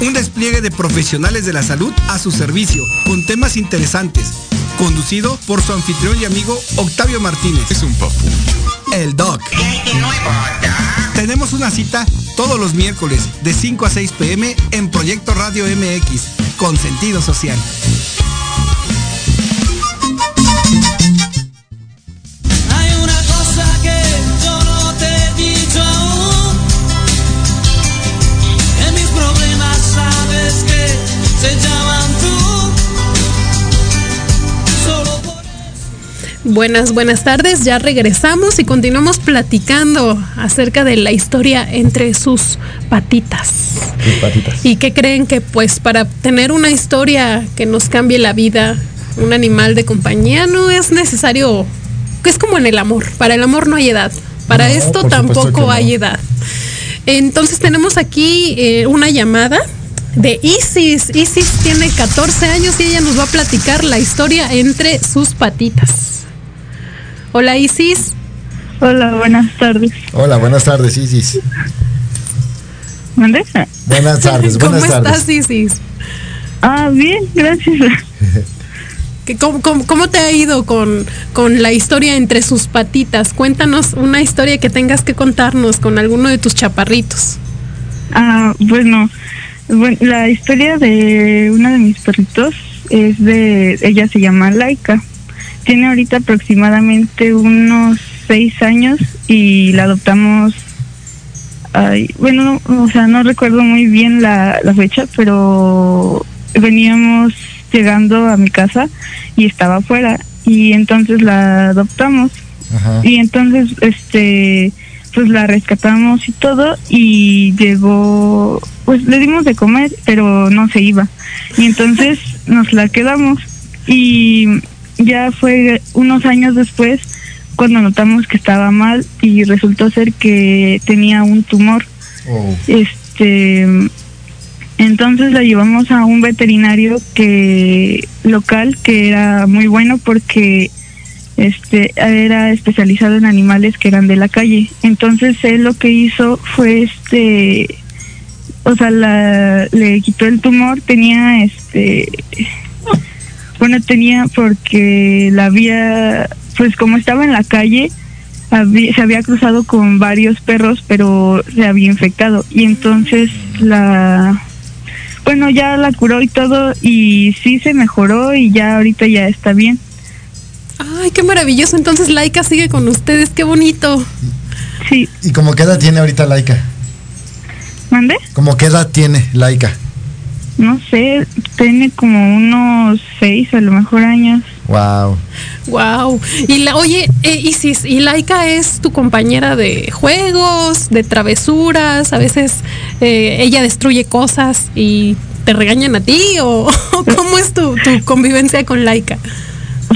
Un despliegue de profesionales de la salud a su servicio, con temas interesantes. Conducido por su anfitrión y amigo Octavio Martínez. Es un papucho. El doc. Tenemos una cita todos los miércoles de 5 a 6 pm en Proyecto Radio MX, con sentido social. Buenas, buenas tardes. Ya regresamos y continuamos platicando acerca de la historia entre sus patitas. Sus patitas. ¿Y qué creen que pues para tener una historia que nos cambie la vida, un animal de compañía no es necesario, que es como en el amor, para el amor no hay edad, para No, esto tampoco no. hay edad. Entonces tenemos aquí eh, una llamada de Isis. Isis tiene 14 años y ella nos va a platicar la historia entre sus patitas. Hola Isis. Hola, buenas tardes. Hola, buenas tardes, Isis. ¿Mande? Buenas tardes, ¿Cómo buenas tardes. estás Isis? Ah, bien, gracias. ¿Qué- ¿Cómo, cómo- cómo te ha ido con, con la historia entre sus patitas? Cuéntanos una historia que tengas que contarnos con alguno de tus chaparritos. Ah, bueno, bueno, la historia de una de mis perritos es de, ella se llama Laika. Tiene ahorita aproximadamente unos seis años y la adoptamos. ay, bueno, no, o sea, no recuerdo muy bien la, la fecha, pero veníamos llegando a mi casa y estaba afuera y entonces la adoptamos y entonces este pues la rescatamos y todo y llegó pues le dimos de comer pero no se iba y entonces nos la quedamos y ya fue unos años después cuando notamos que estaba mal y resultó ser que tenía un tumor este entonces la llevamos a un veterinario que local que era muy bueno porque este era especializado en animales que eran de la calle. Entonces él lo que hizo fue este o sea, la, le quitó el tumor, tenía este bueno, tenía porque la había pues como estaba en la calle había- se había cruzado con varios perros, pero se había infectado y entonces la bueno, ya la curó y todo y sí se mejoró y ya ahorita ya está bien. Ay, qué maravilloso. Entonces Laika sigue con ustedes, qué bonito. Sí. ¿Y como qué edad tiene ahorita Laika? ¿Mande? ¿Como qué edad tiene Laika? No sé, tiene como unos seis a lo mejor años. Wow. Wow. Y la, oye, eh, Isis, ¿y Laika es tu compañera de juegos, de travesuras? A veces eh, ella destruye cosas y te regañan a ti o cómo es tu, tu convivencia con Laika?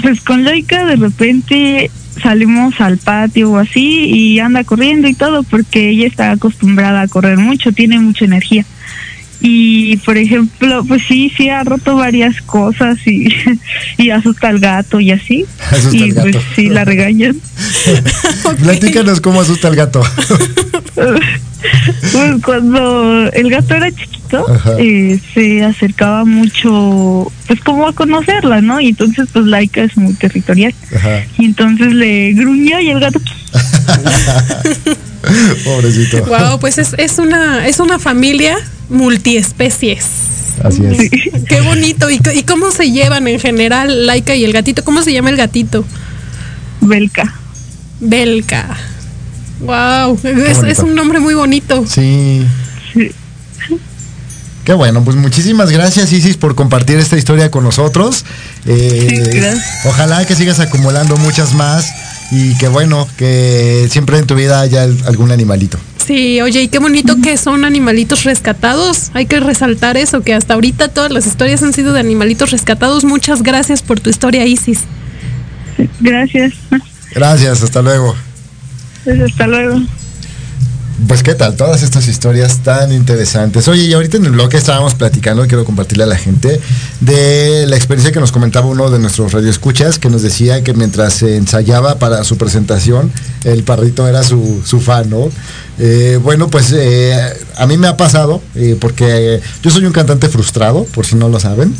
Pues con Laika de repente salimos al patio o así y anda corriendo y todo porque ella está acostumbrada a correr mucho, tiene mucha energía. Y por ejemplo, pues sí, sí ha roto varias cosas y, y asusta al gato y así. Asusta y al gato. pues sí, la regañan. Platícanos cómo asusta el gato. Pues cuando el gato era chiquito, eh, se acercaba mucho, pues como a conocerla, ¿no? Y entonces pues Laika es muy territorial. Ajá. Y entonces le gruñó y el gato Pobrecito. Wow, pues es, es una es una familia multiespecies. Así es. Qué bonito. ¿Y, ¿Y cómo se llevan en general Laika y el gatito? ¿Cómo se llama el gatito? Belka. Belka. Wow, es, un nombre muy bonito. Sí. Qué bueno, pues muchísimas gracias Isis por compartir esta historia con nosotros. Eh, ojalá que sigas acumulando muchas más y que bueno, que siempre en tu vida haya algún animalito. Sí, oye, y qué bonito que son animalitos rescatados. Hay que resaltar eso, que hasta ahorita todas las historias han sido de animalitos rescatados. Muchas gracias por tu historia, Isis. Gracias. Gracias, hasta luego. Pues hasta luego. Pues qué tal, todas estas historias tan interesantes. Oye, y ahorita en el bloque estábamos platicando, quiero compartirle a la gente, de la experiencia que nos comentaba uno de nuestros radioescuchas, que nos decía que mientras se ensayaba para su presentación, el parrito era su, su fan, ¿no? Eh, bueno, pues eh, a mí me ha pasado, eh, porque yo soy un cantante frustrado, por si no lo saben.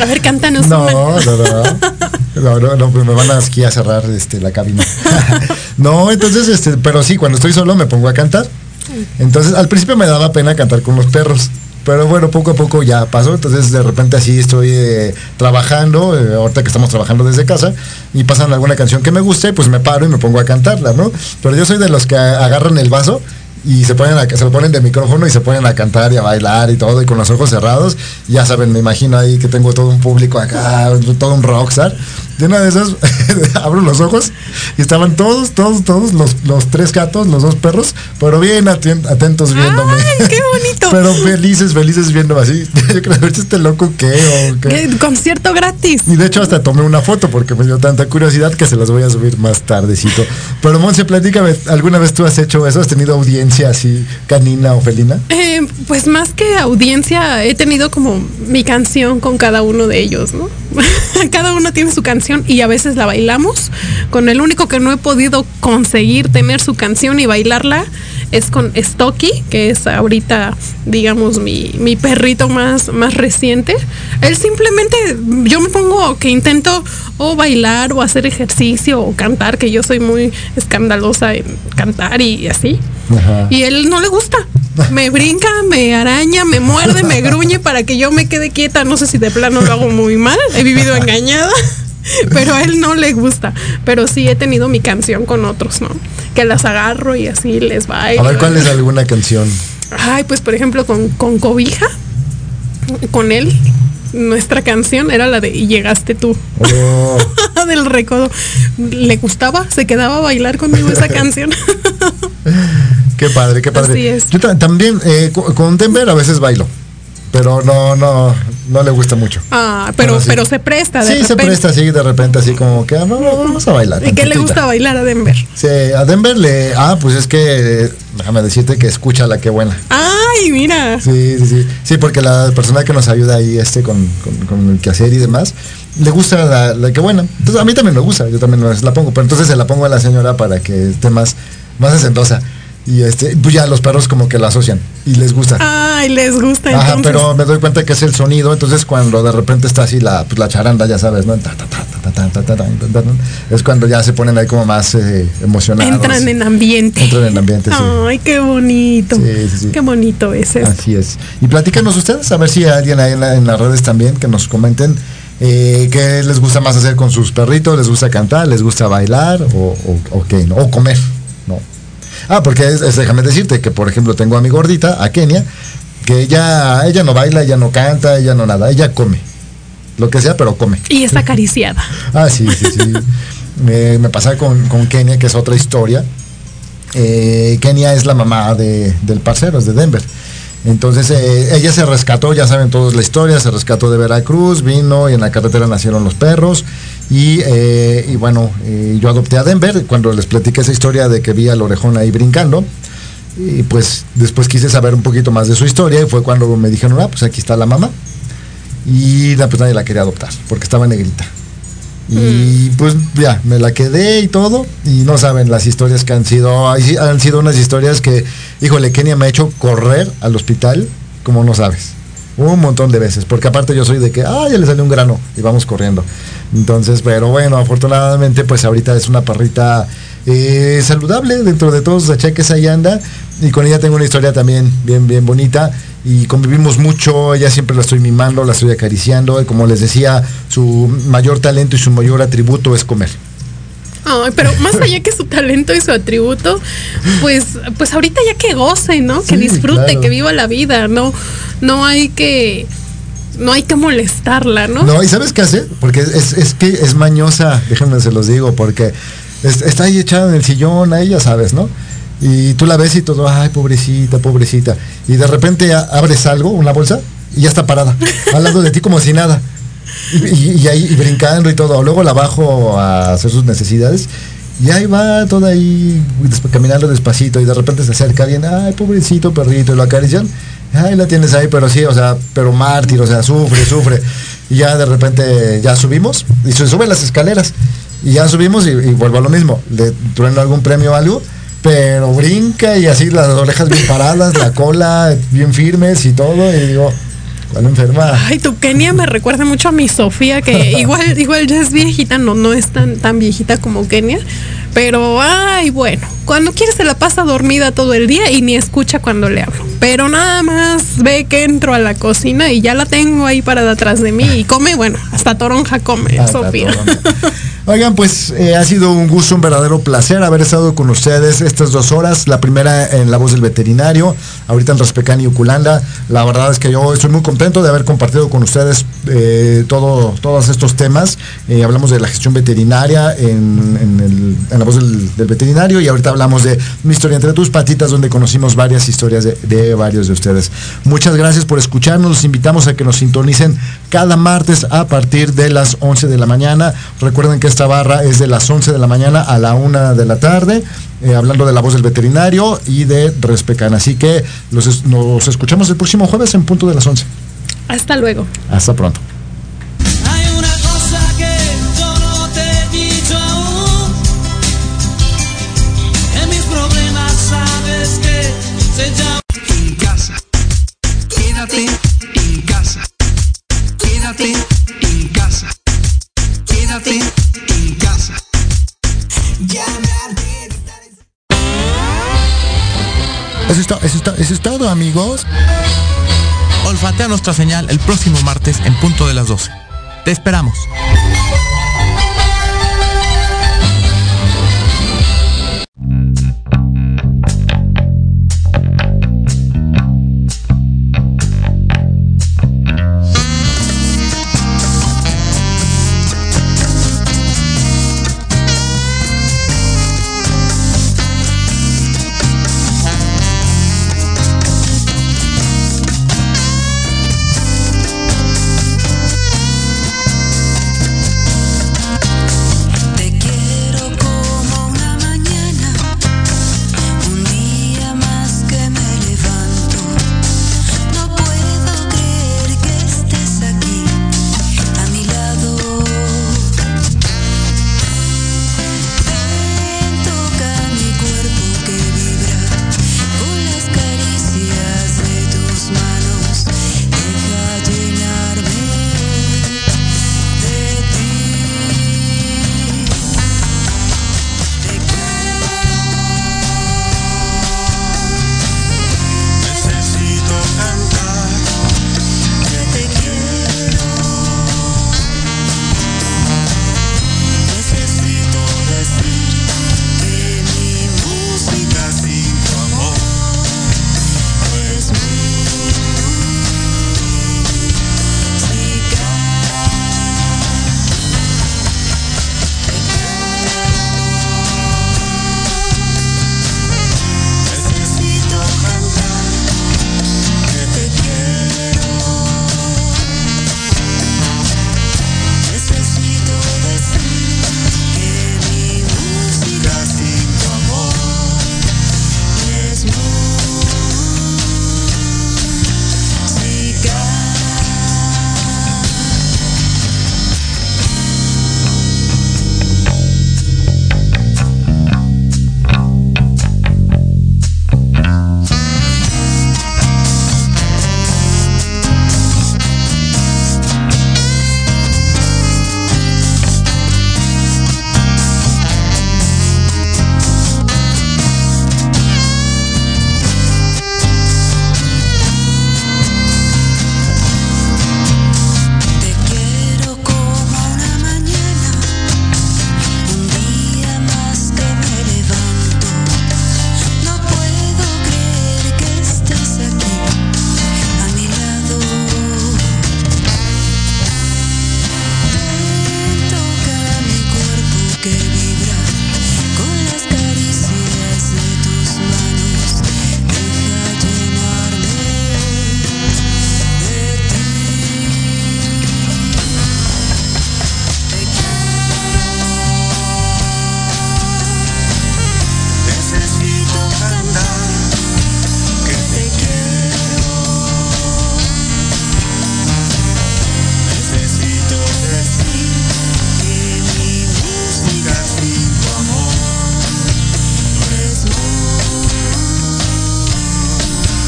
A ver, cántanos No, una. no, no. No, no, no, pues me van aquí a cerrar este, la cabina. no, entonces, este, pero sí, cuando estoy solo me pongo a cantar. Entonces, al principio me daba pena cantar con los perros. Pero bueno, poco a poco ya pasó. Entonces, de repente así estoy eh, trabajando, eh, ahorita que estamos trabajando desde casa, y pasan alguna canción que me guste, pues me paro y me pongo a cantarla, ¿no? Pero yo soy de los que agarran el vaso y se ponen se lo ponen de micrófono y se ponen a cantar y a bailar y todo y con los ojos cerrados ya saben me imagino ahí que tengo todo un público acá todo un rockstar de una de esas abro los ojos y estaban todos todos todos los, los tres gatos los dos perros pero bien aten- atentos viéndome qué bonito pero felices felices viéndome así yo creo "Este este loco qué o qué?". Concierto gratis. y de hecho hasta tomé una foto porque me dio tanta curiosidad que se las voy a subir más tardecito. Pero Monse, platícame, ¿alguna vez tú has hecho eso? ¿Has tenido audiencia así canina o felina? Eh, pues más que audiencia, he tenido como mi canción con cada uno de ellos, ¿no? cada uno tiene su canción y a veces la bailamos. Con el único que no he podido conseguir tener su canción y bailarla es con Stocky, que es ahorita, digamos, mi, mi perrito más, más reciente. Él simplemente, yo me pongo que intento o bailar o hacer ejercicio o cantar, que yo soy muy escandalosa en cantar y así. Y él no le gusta. Me brinca, me araña, me muerde, me gruñe para que yo me quede quieta. No sé si de plano lo hago muy mal. He vivido engañada. pero a él no le gusta. Pero sí he tenido mi canción con otros, ¿no? Que las agarro y así les bailo. A ver, ¿cuál es alguna canción? Ay, pues por ejemplo con, con Cobija, con él, nuestra canción era la de Y llegaste tú. Oh, Del recodo. Le gustaba, se quedaba a bailar conmigo esa canción. qué padre, qué padre. Así es. Yo ta- también eh, co- con Denver a veces bailo, pero no, no, no le gusta mucho. Ah, pero, sí. pero se presta de Sí, se presta así de repente, así como que ah, no, no, vamos a bailar. ¿Y qué le gusta bailar a Denver? Sí, a Denver le. Ah, pues es que. Déjame decirte que escucha la que buena. Ay, mira. Sí, sí, sí. Sí, porque la persona que nos ayuda ahí este con, con, con el quehacer y demás, le gusta la, la que buena. Entonces a mí también me gusta, yo también la pongo, pero entonces se la pongo a la señora para que esté más, más acentosa. Y este, pues ya los perros como que la asocian y les gusta. Ay, les gusta. Ajá, pero me doy cuenta que es el sonido, entonces cuando de repente está así la, la charanda, ya sabes, ¿no? Es cuando ya se ponen ahí como más emocionados. Entran en ambiente. Entran en ambiente, sí. Ay, qué bonito. Sí, sí, sí. Qué bonito es eso. Así es. Y platícanos ustedes, a ver si hay alguien ahí en, la, en las redes también que nos comenten. Qué les gusta más hacer con sus perritos, les gusta cantar, les gusta bailar o qué, ¿no? o comer. Ah, porque es- es- déjame decirte que, por ejemplo, tengo a mi gordita, a Kenia, que ella, ella no baila, ella no canta, ella no nada, ella come. Lo que sea, pero come. Y está acariciada. Ah, sí, sí, sí. me, me pasa con, con Kenia, que es otra historia. Eh, Kenia es la mamá de, del parcero, es de Denver. Entonces eh, ella se rescató, ya saben todos la historia, se rescató de Veracruz, vino y en la carretera nacieron los perros. Y, eh, bueno, eh, yo adopté a Denver cuando les platiqué esa historia de que vi al orejón ahí brincando. Y pues después quise saber un poquito más de su historia y fue cuando me dijeron, ah, pues aquí está la mamá. Y pues nadie la quería adoptar porque estaba negrita. Y pues ya, me la quedé y todo. Y no saben las historias que han sido. Han sido unas historias que, híjole, Kenia me ha hecho correr al hospital, como no sabes. Un montón de veces. Porque aparte yo soy de que, ah, ya le salió un grano y vamos corriendo. Entonces, pero bueno, afortunadamente, pues ahorita es una perrita eh, saludable dentro de todos los achaques ahí anda. Y con ella tengo una historia también bien, bien bonita. Y convivimos mucho, ella siempre la estoy mimando, la estoy acariciando. Y como les decía, su mayor talento y su mayor atributo es comer. Ay, pero más allá que su talento y su atributo, pues, pues ahorita ya que goce, ¿no? que Sí, disfrute, claro. que viva la vida, no, no hay que, no hay que molestarla, ¿no? No, ¿y sabes qué hace? Porque es, es que es mañosa, déjenme se los digo, porque es- está ahí echada en el sillón, ahí ya sabes, ¿no? Y tú la ves y todo, ay, pobrecita, pobrecita. Y de repente abres algo, una bolsa, y ya está parada, al lado de ti como si nada. Y, y- y ahí y brincando y todo. Luego la bajo a hacer sus necesidades. Y ahí va toda ahí caminando despacito y de repente se acerca alguien, ay, pobrecito perrito, y lo acarician. Ay, la tienes ahí, pero sí, o sea, pero mártir, o sea, sufre, sufre. Y ya de repente ya subimos y se suben las escaleras. Y ya subimos y, y vuelvo a lo mismo. Le trueno algún premio o algo, pero brinca y así las orejas bien paradas, la cola bien firmes y todo. Y digo, ¿cuál enferma? Ay, tu Kenia me recuerda mucho a mi Sofía, que igual, igual ya es viejita, no, no es tan, tan viejita como Kenia. Pero, ay, bueno, cuando quiere se la pasa dormida todo el día y ni escucha cuando le hablo. Pero nada más ve que entro a la cocina y ya la tengo ahí parada atrás de mí y come, bueno, hasta toronja come, Sofía. Oigan, pues eh, ha sido un gusto, un verdadero placer haber estado con ustedes estas dos horas. La primera en La Voz del Veterinario, ahorita en Respecán y Uculanda. La verdad es que yo estoy muy contento de haber compartido con ustedes eh, todo, todos estos temas. Eh, hablamos de la gestión veterinaria en, La Voz del, del Veterinario y ahorita hablamos de Mi historia entre tus patitas, donde conocimos varias historias de, de varios de ustedes. Muchas gracias por escucharnos. Los invitamos a que nos sintonicen cada martes a partir de las 11 de la mañana. Recuerden que esta barra es de las 11 de la mañana a la 1 de la tarde, eh, hablando de la voz del veterinario y de Respecan. Así que los nos escuchamos el próximo jueves en punto de las 11. Hasta luego. Hasta pronto. Eso es, eso es eso es todo, amigos. Olfatea nuestra señal el próximo martes en punto de las 12. Te esperamos.